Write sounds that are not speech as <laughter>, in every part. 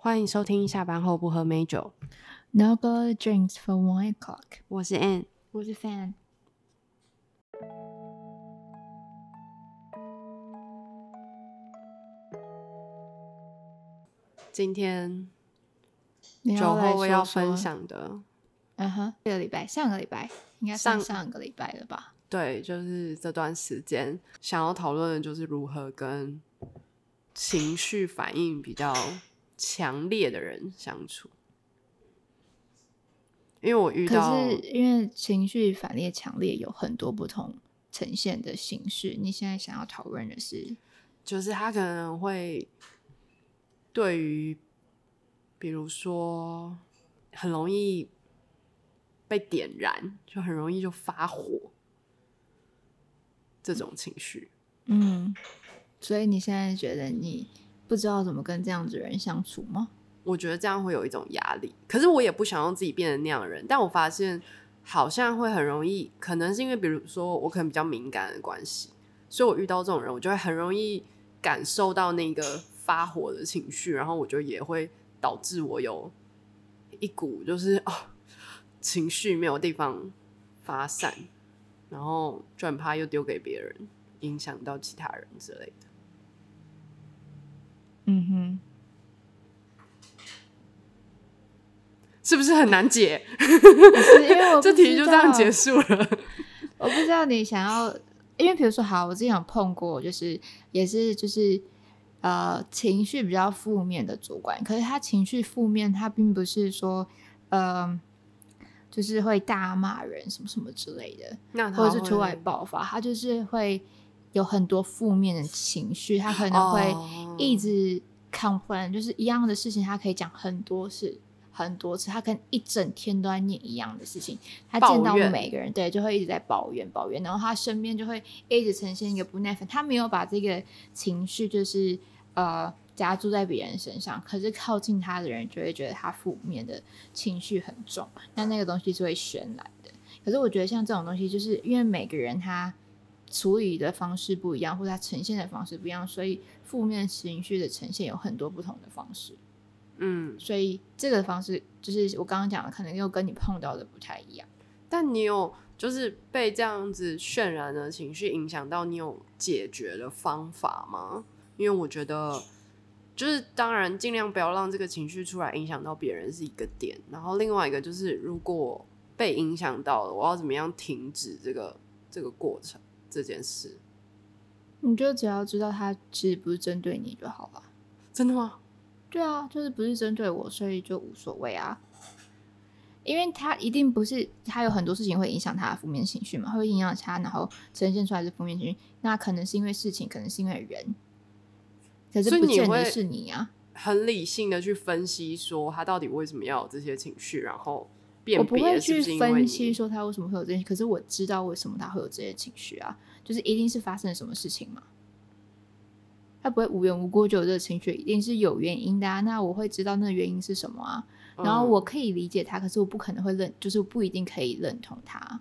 欢迎收听下班后不喝美酒，No go drinks for one o'clock。我是 Ann。我是 fan。今天酒来后要说说分，享的，嗯哼，这个礼拜，上个礼拜应该上上上个礼拜了吧？对，就是这段时间想要讨论的就是如何跟情绪反应比较强烈的人相处。因为我遇可到，是因为情绪反烈强烈有很多不同呈现的形式，你现在想要讨论的是，就是他可能会对于，比如说很容易被点燃，就很容易就发火这种情绪。嗯，所以你现在觉得你不知道怎么跟这样子的人相处吗？我觉得这样会有一种压力，可是我也不想让自己变成那样的人。但我发现好像会很容易，可能是因为比如说我可能比较敏感的关系，所以我遇到这种人，我就会很容易感受到那个发火的情绪，然后我就也会导致我有一股就是哦情绪没有地方发散，然后转怕又丢给别人，影响到其他人之类的。嗯哼，是不是很难解？不是因为我这题就这样结束了。我不知道你想要，因为比如说，好，我之前有碰过，就是也是就是呃情绪比较负面的主管，可是他情绪负面，他并不是说呃就是会大骂人什么什么之类的，那或者是突然爆发，他就是会有很多负面的情绪，他可能会哦一直 complain，、就是一样的事情，他可以讲很多次。很多次，他可能一整天都在念一样的事情，他见到每个人，对，就会一直在抱怨抱怨，然后他身边就会一直呈现一个不耐烦，他没有把这个情绪就是呃加注在别人身上，可是靠近他的人就会觉得他负面的情绪很重，那那个东西是会渲染的。可是我觉得像这种东西，就是因为每个人他处理的方式不一样，或者它呈现的方式不一样，所以负面情绪的呈现有很多不同的方式。嗯，所以这个方式就是我刚刚讲的，可能又跟你碰到的不太一样。但你有就是被这样子渲染的情绪影响到，你有解决的方法吗？因为我觉得，就是当然尽量不要让这个情绪出来影响到别人是一个点，然后另外一个就是如果被影响到了，我要怎么样停止这个这个过程这件事？你就只要知道他其实不是针对你就好了。真的吗？对啊，就是不是针对我，所以就无所谓啊。因为他一定不是，他有很多事情会影响他的负面情绪嘛，会影响他，然后呈现出来是负面情绪。那可能是因为事情，可能是因为人，可是不见得是你啊。很理性的去分析说他到底为什么要有这些情绪，然后辨我不会去分析说他为什么会有这些，可是我知道为什么他会有这些情绪啊，就是一定是发生了什么事情嘛。他不会无缘无故就有这个情绪，一定是有原因的啊。那我会知道那个原因是什么啊，然后我嗯可以理解他，可是我不可能会认，就是不一定可以认同他。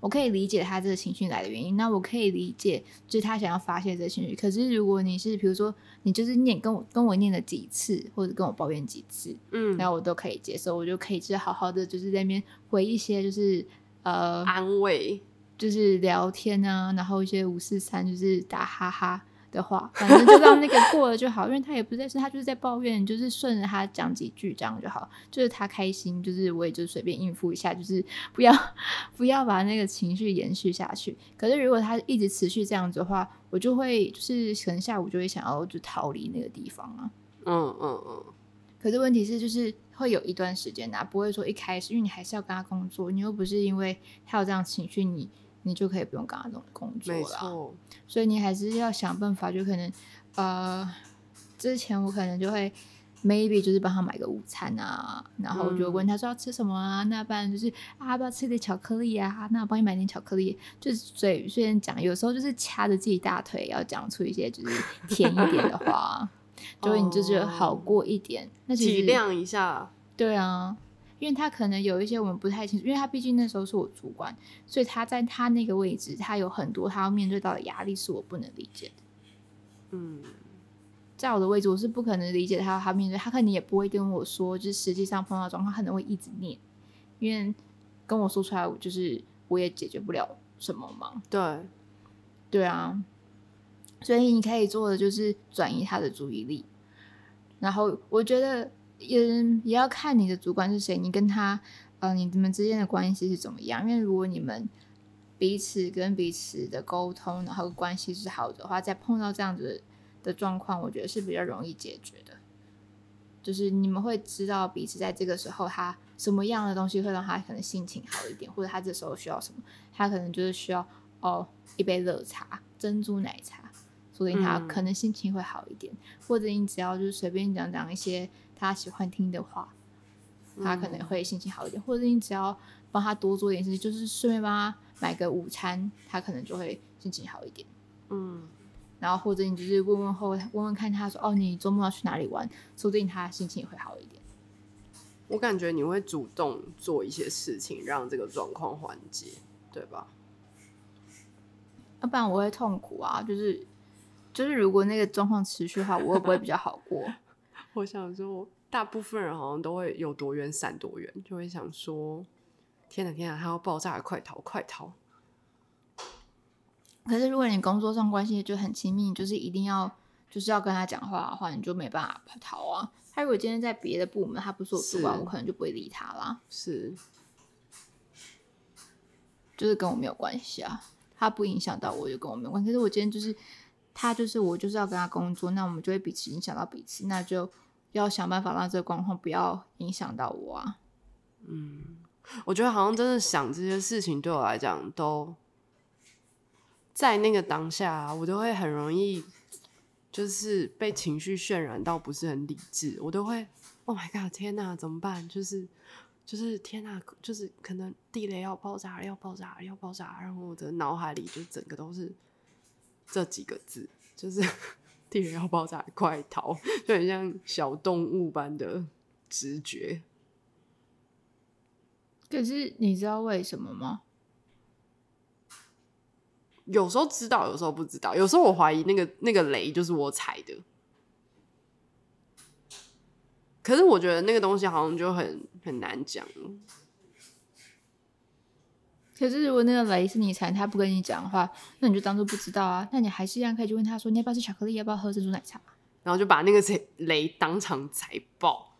我可以理解他这个情绪来的原因，那我可以理解就是他想要发泄这情绪。可是如果你是比如说你就是念跟我跟我念了几次，或者跟我抱怨几次，嗯然后我都可以接受，我就可以就是好好的就是在那边回一些就是呃安慰。就是聊天啊，然后一些五四三就是打哈哈的话，反正就让那个过了就好，因为他也不是在是他就是在抱怨，就是顺着他讲几句这样就好，就是他开心，就是我也就随便应付一下，就是不要不要把那个情绪延续下去。可是如果他一直持续这样子的话，我就会就是可能下午就会想要就逃离那个地方啊。嗯嗯嗯，可是问题是，就是会有一段时间啊，不会说一开始，因为你还是要跟他工作，你又不是因为他有这样情绪，你你就可以不用跟他工工作没了。所以你还是要想办法，就可能呃，之前我可能就会 maybe 就是帮他买个午餐啊，然后我就问他说要吃什么啊，那不然就是啊要不要吃点巧克力啊？那我帮你买点巧克力，就是随虽然讲，有时候就是掐着自己大腿要讲出一些就是甜一点的话，<laughs> 就会你就觉得好过一点。那体谅一下，对啊，因为他可能有一些我们不太清楚，因为他毕竟那时候是我主管，所以他在他那个位置，他有很多他要面对到的压力是我不能理解的。嗯，在我的位置，我是不可能理解他他面对他，可能也不会跟我说，就是实际上碰到状况，可能会一直念，因为跟我说出来，就是我也解决不了什么嘛。对，对啊，所以你可以做的就是转移他的注意力，然后我觉得也也要看你的主管是谁，你跟他呃你们之间的关系是怎么样，因为如果你们彼此跟彼此的沟通，然后关系是好的话，在碰到这样子的状况，我觉得是比较容易解决的。就是你们会知道彼此在这个时候他什么样的东西会让他可能心情好一点，或者他这时候需要什么，他可能就是需要哦一杯热茶、珍珠奶茶，所以他嗯。可能心情会好一点，或者你只要就是随便讲讲一些他喜欢听的话，他可能会心情好一点，或者你只要帮他多做点事情，就是顺便帮他买个午餐，他可能就会心情好一点。嗯，然后或者你就是问问后问问看他说哦，你周末要去哪里玩，说不定他心情也会好一点。我感觉你会主动做一些事情，让这个状况缓解，对吧？要不然我会痛苦啊，就是就是如果那个状况持续的话，我会不会比较好过？我想说，大部分人好像都会有多远闪多远，就会想说：天哪，天哪，他要爆炸了，快逃，快逃！可是如果你工作上关系就很亲密，你就是一定要就是要跟他讲话的话，你就没办法逃啊。他如果今天在别的部门，他不是我主管，我可能就不会理他啦，是，就是跟我没有关系啊，他不影响到我，就跟我没有关系。可是我今天就是他就是我就是要跟他工作，那我们就会彼此影响到彼此，那就要想办法让这个状况不要影响到我啊。嗯我觉得好像真的想这些事情对我来讲，都在那个当下、我都会很容易就是被情绪渲染到不是很理智，我都会 Oh my god，天哪，怎么办？就是就是天哪，就是可能地雷要爆炸，要爆炸，要爆炸，然后我的脑海里就整个都是这几个字，就是地雷要爆炸，快逃，就很像小动物般的直觉。可是你知道为什么吗？有时候知道，有时候不知道。有时候我怀疑那个那个雷就是我踩的，可是我觉得那个东西好像就很很难讲。可是如果那个雷是你踩，他不跟你讲的话，那你就当做不知道啊。那你还是一样可以去问他说，你要不要吃巧克力，要不要喝珍珠奶茶？然后就把那个雷雷当场踩爆。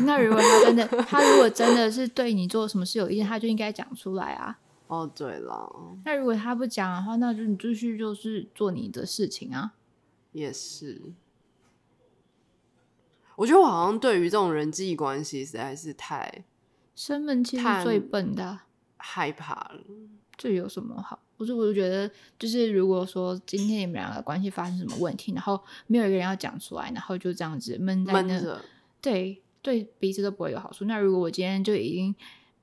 那如果他真的，他如果真的是对你做什么事有意见，他就应该讲出来啊。哦，对了，那如果他不讲的话，那就你继续就是做你的事情啊。也是。我觉得我好像对于这种人际关系实在是太生闷气是最笨的啊、害怕了。这有什么好？不是，我就觉得，就是如果说今天你们两个关系发生什么问题，然后没有一个人要讲出来，然后就这样子闷在那，着，对对，彼此都不会有好处。那如果我今天就已经，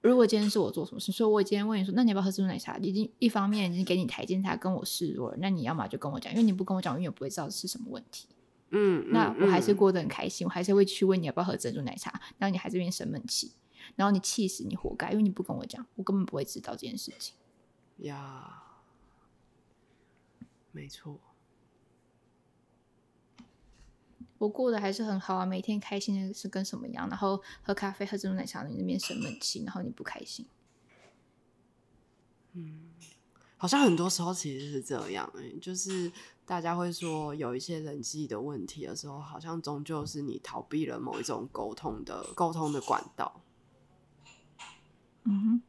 如果今天是我做什么事，所以我今天问你说，那你要不要喝珍珠奶茶？已经一方面已经给你台阶下，跟我示弱了，那你要么就跟我讲，因为你不跟我讲，我永远不会知道是什么问题。嗯，那我还是过得很开心，我还是会去问你要不要喝珍珠奶茶，然后你还是边生闷气，然后你气死，你活该，因为你不跟我讲，我根本不会知道这件事情。呀，没错。我过得还是很好啊，每天开心的是跟什么样，然后喝咖啡、喝珍珠奶茶，你那边生闷气，然后你不开心。嗯好像很多时候其实是这样、欸，就是大家会说有一些人际的问题的时候，好像终究是你逃避了某一种沟通的沟通的管道。嗯哼，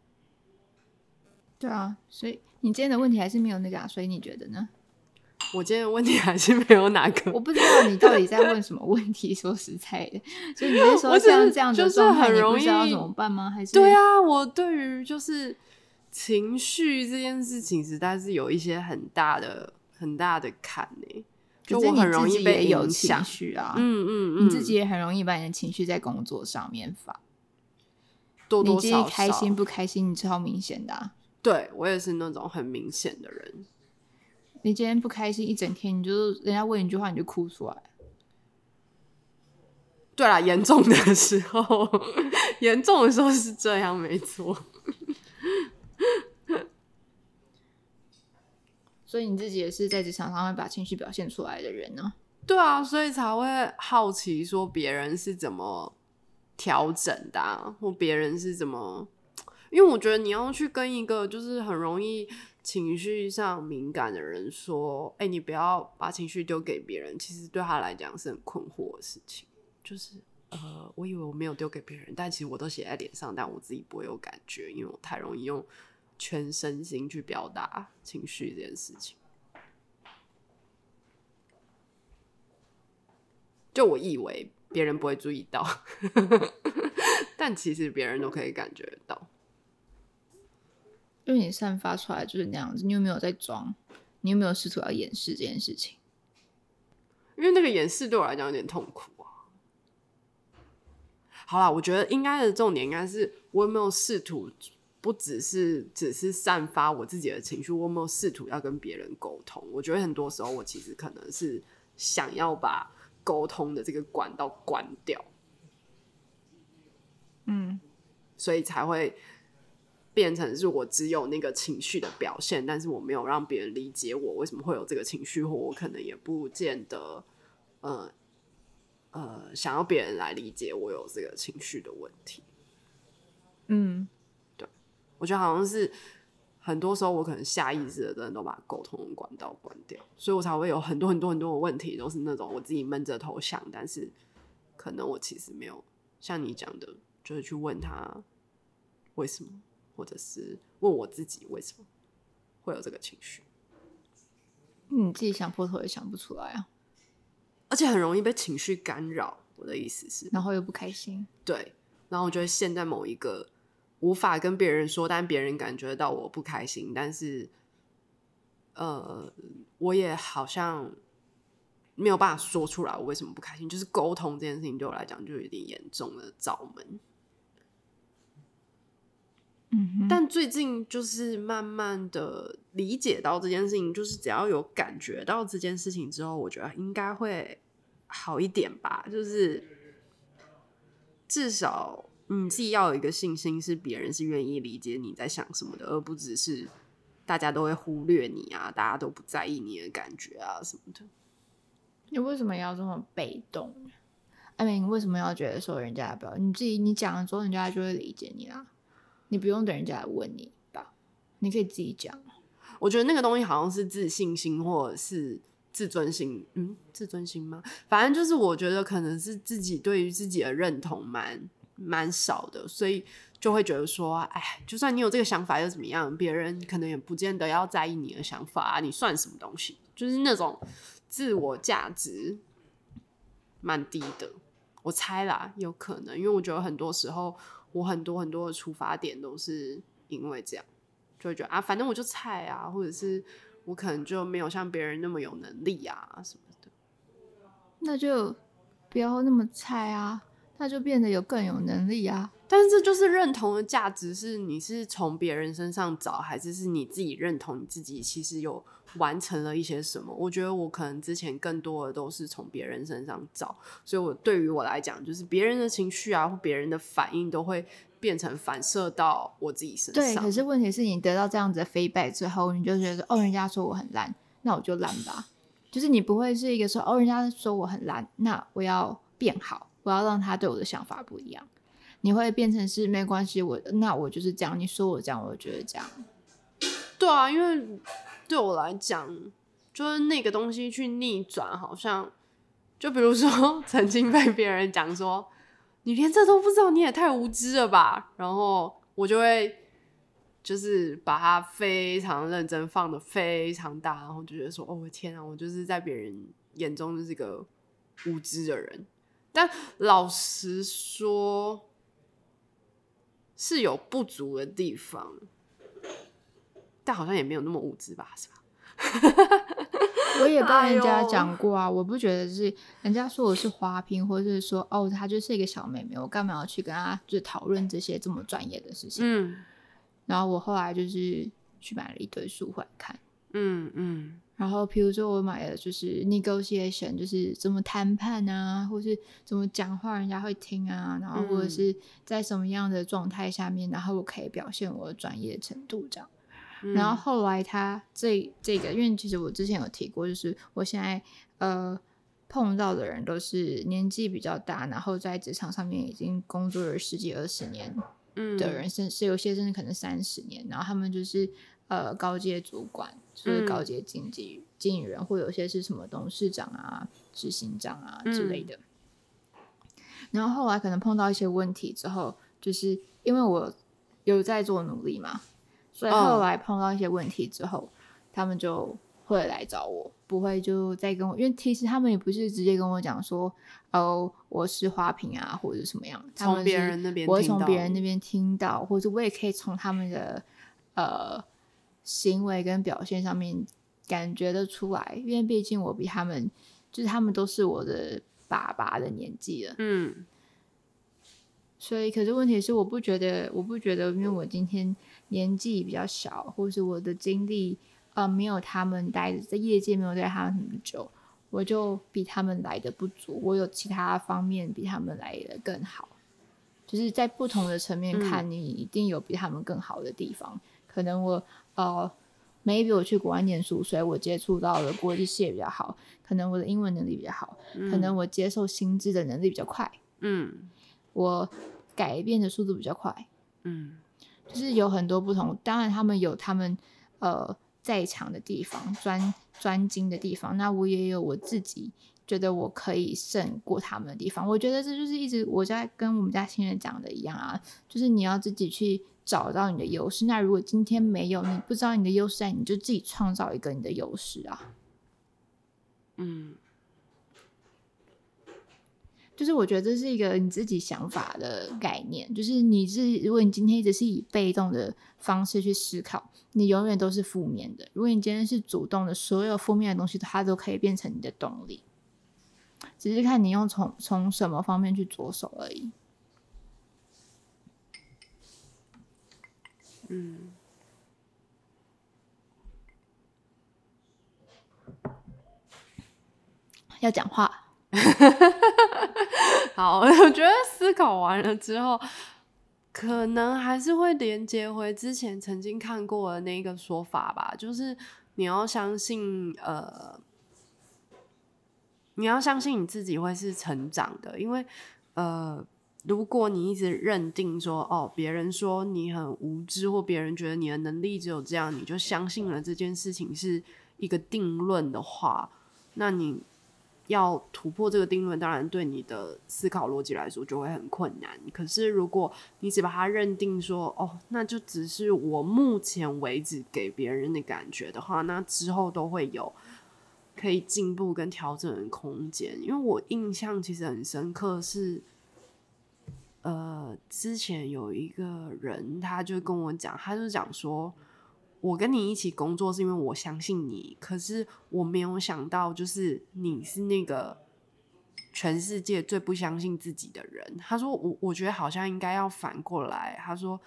对啊，所以你今天的问题还是没有那个啊，所以你觉得呢？我今天的问题还是没有哪个我不知道你到底在问什么 <laughs> 问题，说实在的，所以你是我说像这样的就是状态，你不很容易知道怎么办吗？还是对啊，我对于就是情绪这件事情，实在是有一些很大的很大的坎呢、就我很容易被也有情影响。绪啊，嗯嗯嗯，你自己也很容易把你的情绪在工作上面发。多多你今天少少开心不开心，你超明显的、啊。对我也是那种很明显的人。你今天不开心一整天，你就人家问你一句话你就哭出来。对啦，严重的时候，<laughs> 严重的时候是这样，没错。<laughs> 所以你自己也是在职场上会把情绪表现出来的人呢、对啊，所以才会好奇说别人是怎么调整的、啊，或别人是怎么，因为我觉得你要去跟一个就是很容易情绪上敏感的人说，哎、你不要把情绪丢给别人，其实对他来讲是很困惑的事情，就是。呃，我以为我没有丢给别人，但其实我都写在脸上，但我自己不会有感觉，因为我太容易用全身心去表达情绪这件事情。就我以为别人不会注意到，<laughs> 但其实别人都可以感觉到。因为你散发出来就是那样子，你有没有在装？你有没有试图要掩饰这件事情？因为那个掩饰对我来讲有点痛苦啊。好啦，我觉得应该的重点应该是我有没有试图，不只是只是散发我自己的情绪，我有没有试图要跟别人沟通？我觉得很多时候我其实可能是想要把沟通的这个管道关掉，嗯，所以才会变成是我只有那个情绪的表现，但是我没有让别人理解我为什么会有这个情绪，或我可能也不见得，呃呃，想要别人来理解我有这个情绪的问题。嗯，对我觉得好像是很多时候我可能下意识的真的都把沟通管道关掉，所以我才会有很多很多很多的问题，都是那种我自己闷着头想，但是可能我其实没有像你讲的，就是去问他为什么，或者是问我自己为什么会有这个情绪，你自己想破头也想不出来啊，而且很容易被情绪干扰。我的意思是，然后又不开心。对，然后我就会陷在某一个无法跟别人说，但别人感觉到我不开心，但是呃，我也好像没有办法说出来我为什么不开心，就是沟通这件事情对我来讲就有点严重的罩门。嗯，但最近就是慢慢的理解到这件事情，就是只要有感觉到这件事情之后，我觉得应该会好一点吧。就是至少你自己要有一个信心，是别人是愿意理解你在想什么的，而不只是大家都会忽略你啊，大家都不在意你的感觉啊什么的。你为什么要这么被动？艾明，你为什么要觉得说人家不要你自己你讲了之后，人家就会理解你啦？你不用等人家来问你吧？你可以自己讲。我觉得那个东西好像是自信心或者是自尊心，嗯，自尊心吗？反正就是我觉得可能是自己对于自己的认同蛮蛮少的，所以就会觉得说，哎，就算你有这个想法又怎么样？别人可能也不见得要在意你的想法啊，你算什么东西？就是那种自我价值蛮低的，我猜啦，有可能，因为我觉得很多时候我很多很多的出发点都是因为这样。就会觉得啊，反正我就菜啊，或者是我可能就没有像别人那么有能力啊什么的。那就不要那么菜啊，那就变得有更有能力啊。但是这就是认同的价值，是你是从别人身上找，还是是你自己认同你自己其实有完成了一些什么？我觉得我可能之前更多的都是从别人身上找，所以我对于我来讲，就是别人的情绪啊或别人的反应都会变成反射到我自己身上对，上。可是问题是你得到这样子的 feedback 之后，你就觉得哦，人家说我很烂，那我就烂吧。就是你不会是一个说哦，人家说我很烂，那我要变好，我要让他对我的想法不一样。你会变成是没关系，我那我就是这样，你说我这样，我就觉得这样。对啊，因为对我来讲，就是那个东西去逆转，好像就比如说 <laughs> 曾经被别人讲说你连这都不知道，你也太无知了吧，然后我就会就是把它非常认真放的非常大，然后就觉得说哦天啊，我就是在别人眼中就是个无知的人。但老实说，是有不足的地方。但好像也没有那么无知吧，是吧？<laughs> 我也跟人家讲过啊，我不觉得是人家说我是花瓶，或者是说哦，她就是一个小妹妹，我干嘛要去跟她就是讨论这些这么专业的事情？嗯然后我后来就是去买了一堆书回来看。嗯嗯然后，比如说我买的就是 negotiation，就是怎么谈判啊，或是怎么讲话人家会听啊，然后或者嗯。是在什么样的状态下面，然后我可以表现我的专业程度这样。嗯，然后后来他这这个，因为其实我之前有提过，就是我现在呃碰到的人都是年纪比较大，然后在职场上面已经工作了十几二十年嗯。的人，甚是有些甚至可能三十年，然后他们就是呃高阶主管，就是高嗯阶经纪经理人，或有些是什么董事长啊、执行长啊之类嗯的。然后后来可能碰到一些问题之后，就是因为我有在做努力嘛，所以哦后来碰到一些问题之后，他们就会来找我，不会就再跟我，因为其实他们也不是直接跟我讲说，哦，我是花瓶啊，或者是什么样，他们从别人那边我会从别人那边听到，或者我也可以从他们的呃行为跟表现上面感觉得出来，因为毕竟我比他们，就是他们都是我的爸爸的年纪了，嗯所以，可是问题是，我不觉得，我不觉得，因为我今天年纪比较小，或是我的经历呃没有他们待在业界没有待他们那么久，我就比他们来的不足。我有其他方面比他们来的更好，就是在不同的层面看，你一定有比他们更好的地方。可能我呃，maybe 我去国外念书，所以我接触到的国际视野比较好，可能我的英文能力比较好，可能我接受新知的能力比较快。嗯我改变的速度比较快，嗯就是有很多不同。当然，他们有他们呃在场的地方，专专精的地方。那我也有我自己觉得我可以胜过他们的地方。我觉得这就是一直我在跟我们家新人讲的一样啊，就是你要自己去找到你的优势。那如果今天没有，你不知道你的优势在，你就自己创造一个你的优势啊。嗯就是我觉得这是一个你自己想法的概念，就是你是如果你今天一直是以被动的方式去思考，你永远都是负面的。如果你今天是主动的，所有负面的东西它都可以变成你的动力，只是看你用从从什么方面去着手而已。嗯，要讲话，<laughs> 好，<laughs> 我觉得思考完了之后，可能还是会连接回之前曾经看过的那个说法吧，就是你要相信，呃，你要相信你自己会是成长的，因为，呃，如果你一直认定说，哦，别人说你很无知，或别人觉得你的能力只有这样，你就相信了这件事情是一个定论的话，那你要突破这个定论，当然对你的思考逻辑来说就会很困难。可是如果你只把它认定说，哦，那就只是我目前为止给别人的感觉的话，那之后都会有可以进步跟调整的空间。因为我印象其实很深刻是，呃，之前有一个人他就跟我讲，他就讲说。我跟你一起工作是因为我相信你，可是我没有想到，就是你是那个全世界最不相信自己的人。他说我我觉得好像应该要反过来。他说，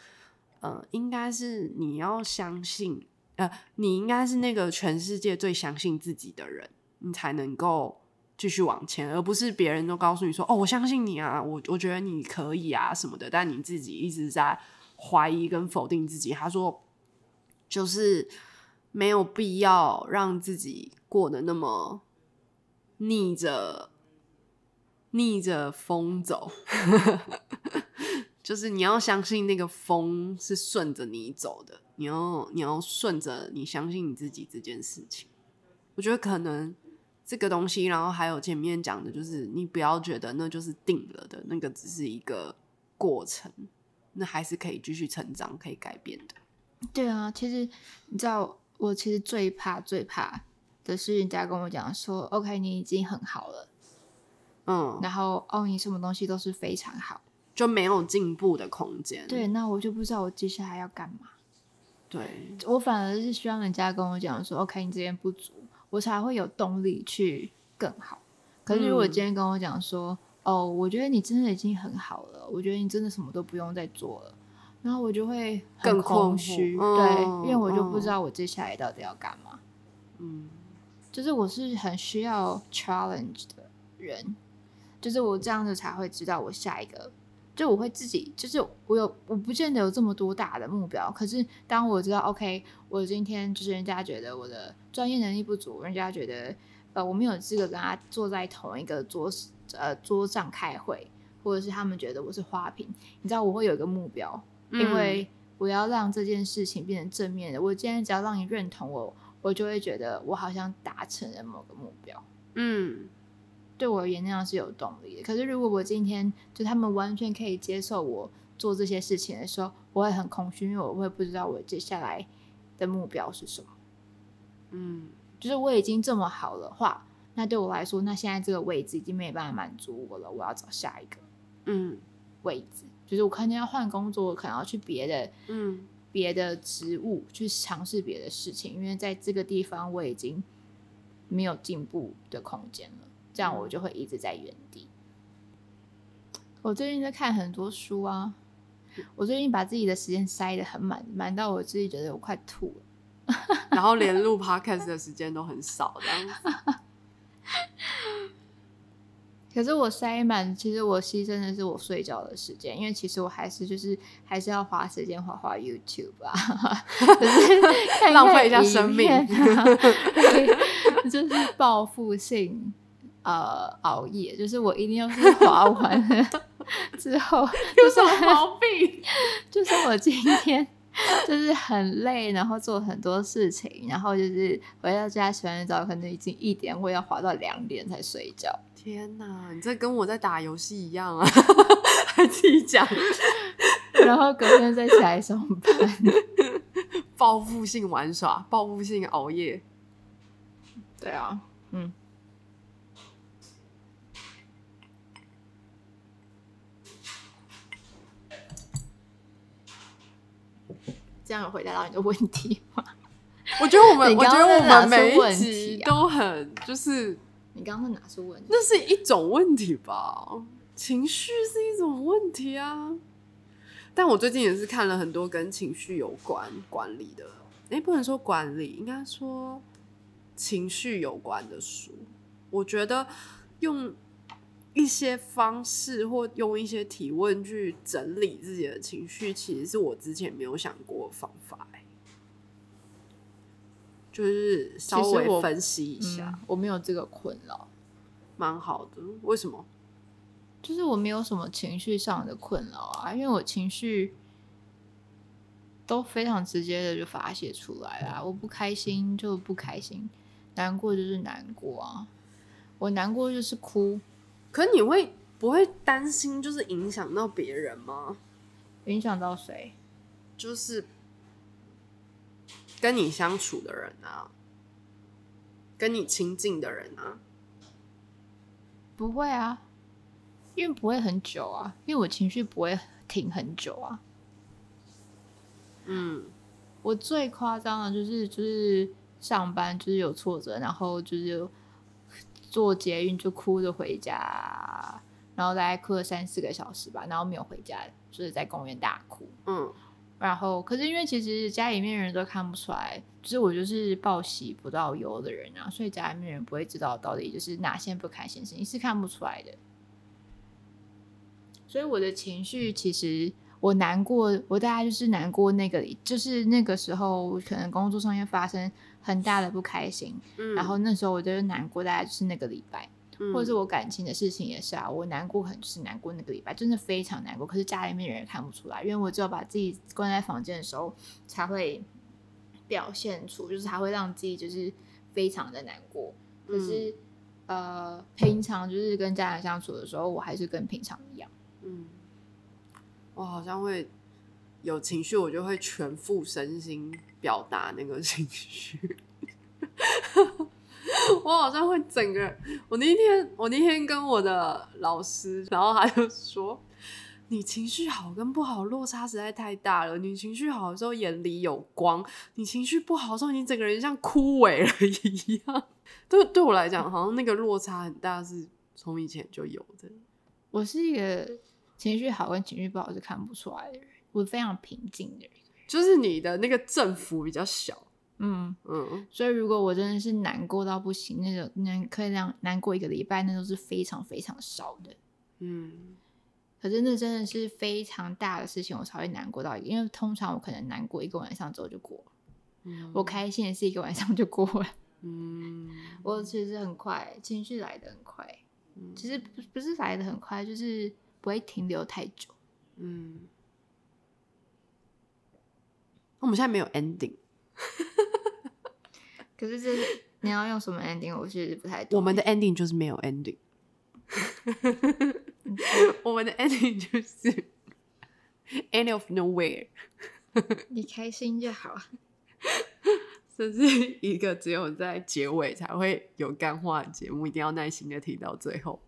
呃，应该是你要相信，呃，你应该是那个全世界最相信自己的人，你才能够继续往前，而不是别人都告诉你说，哦，我相信你啊，我我觉得你可以啊什么的，但你自己一直在怀疑跟否定自己。他说。就是没有必要让自己过得那么逆着逆着风走，<laughs> 就是你要相信那个风是顺着你走的，你要你要顺着你相信你自己这件事情。我觉得可能这个东西，然后还有前面讲的，就是你不要觉得那就是定了的，那个只是一个过程，那还是可以继续成长、可以改变的。对啊，其实你知道，我其实最怕最怕的是人家跟我讲说，OK，你已经很好了，嗯，然后哦，你什么东西都是非常好，就没有进步的空间。对，那我就不知道我接下来要干嘛。对，我反而是希望人家跟我讲说，OK，你这边不足，我才会有动力去更好。可是如果嗯今天跟我讲说，哦，我觉得你真的已经很好了，我觉得你真的什么都不用再做了。然后我就会很更空虚，嗯对，因为我就不嗯知道我接下来到底要干嘛。嗯就是我是很需要 challenge 的人，就是我这样子才会知道我下一个，就我会自己，就是我有我不见得有这么多大的目标，可是当我知道 OK，我今天就是人家觉得我的专业能力不足，人家觉得呃，我没有资格跟他坐在同一个桌呃桌上开会，或者是他们觉得我是花瓶。你知道我会有一个目标，因为我要让这件事情变成正面的。我今天只要让你认同我，我就会觉得我好像达成了某个目标。嗯，对我而言那样是有动力的。可是如果我今天就他们完全可以接受我做这些事情的时候，我会很空虚，因为我会不知道我接下来的目标是什么。嗯，就是我已经这么好的话，那对我来说，那现在这个位置已经没办法满足我了，我要找下一个嗯位置。就是我可能要换工作，我可能要去别的嗯别的职务去尝试别的事情，因为在这个地方我已经没有进步的空间了，这样我就会一直在原地。我最近在看很多书啊，我最近把自己的时间塞得很满，满到我自己觉得我快吐了。<laughs> 然后连录 podcast 的时间都很少，这样子。<laughs> 可是我塞满，其实我牺牲的是我睡觉的时间，因为其实我还是就是还是要花时间花花 YouTube 啊，<laughs> 浪费一下生命就是报复性呃熬夜，<laughs> 就是我一定要是滑完了之后，<laughs> 有什么毛病？<laughs> 就是我今天就是很累，然后做很多事情，然后就是回到家洗完澡，可能已经一点，我要滑到两点才睡觉。天哪，你这跟我在打游戏一样啊！还自己讲然后隔天再起来上班。报复性玩耍、报复性熬夜。对啊，嗯。这样有回答到你的问题吗？<laughs> 我觉得我们，我觉得我们每一集都很就是，你刚刚是哪出问题？那是一种问题吧？情绪是一种问题啊。但我最近也是看了很多跟情绪有关管理的，哎、不能说管理，应该说情绪有关的书。我觉得用一些方式或用一些提问去整理自己的情绪，其实是我之前没有想过的方法、欸。就是稍微分析一下，嗯，我没有这个困扰，蛮、好的。为什么？就是我没有什么情绪上的困扰啊，因为我情绪都非常直接的就发泄出来啦。我不开心就不开心，难过就是难过啊。我难过就是哭，可你会不会担心，就是影响到别人吗？影响到谁？就是跟你相处的人啊，跟你亲近的人啊。不会啊，因为不会很久啊，因为我情绪不会停很久啊。嗯我最夸张的就是就是上班就是有挫折，然后就是坐捷运就哭着回家，然后大概哭了三四个小时吧，然后没有回家，就是在公园大哭。嗯然后，可是因为其实家里面人都看不出来，就是我就是报喜不报忧的人啊，所以家里面人不会知道到底就是哪些不开心事情是看不出来的。所以我的情绪其实我难过，我大概就是难过那个，就是那个时候可能工作上面发生很大的不开心，嗯，然后那时候我就难过，大概就是那个礼拜。嗯或者是我感情的事情也是啊，我难过很就是难过那个礼拜，真的非常难过。可是家里面人也看不出来，因为我只有把自己关在房间的时候才会表现出，就是才会让自己就是非常的难过。可是、呃，平常就是跟家人相处的时候，我还是跟平常一样。嗯，我好像会有情绪，我就会全副身心表达那个 <laughs> 情绪。<laughs> 我好像会整个，我那天我那天跟我的老师，然后他就说，你情绪好跟不好落差实在太大了。你情绪好的时候眼里有光，你情绪不好的时候，你整个人像枯萎了一样。对，对我来讲，好像那个落差很大，是从以前就有的。我是一个情绪好跟情绪不好是看不出来的人，我非常平静的人。就是你的那个振幅比较小，嗯，嗯。所以如果我真的是难过到不行，那种能可以让难过一个礼拜，那都是非常非常少的。嗯。可是那真的是非常大的事情，我才会难过到一个，因为通常我可能难过一个晚上之后就过了，嗯，我开心也是一个晚上就过了。嗯，<laughs> 我其实很快，情绪来的很快，嗯。其实不不是来的很快，就是不会停留太久。嗯，我们现在没有 ending，可是这是你要用什么 ending，我其实不太懂。我们的 ending 就是没有 ending，<laughs> 我们的 ending 就是 end of nowhere，<laughs> 你开心就好。这是一个只有在结尾才会有干话的节目，一定要耐心的听到最后。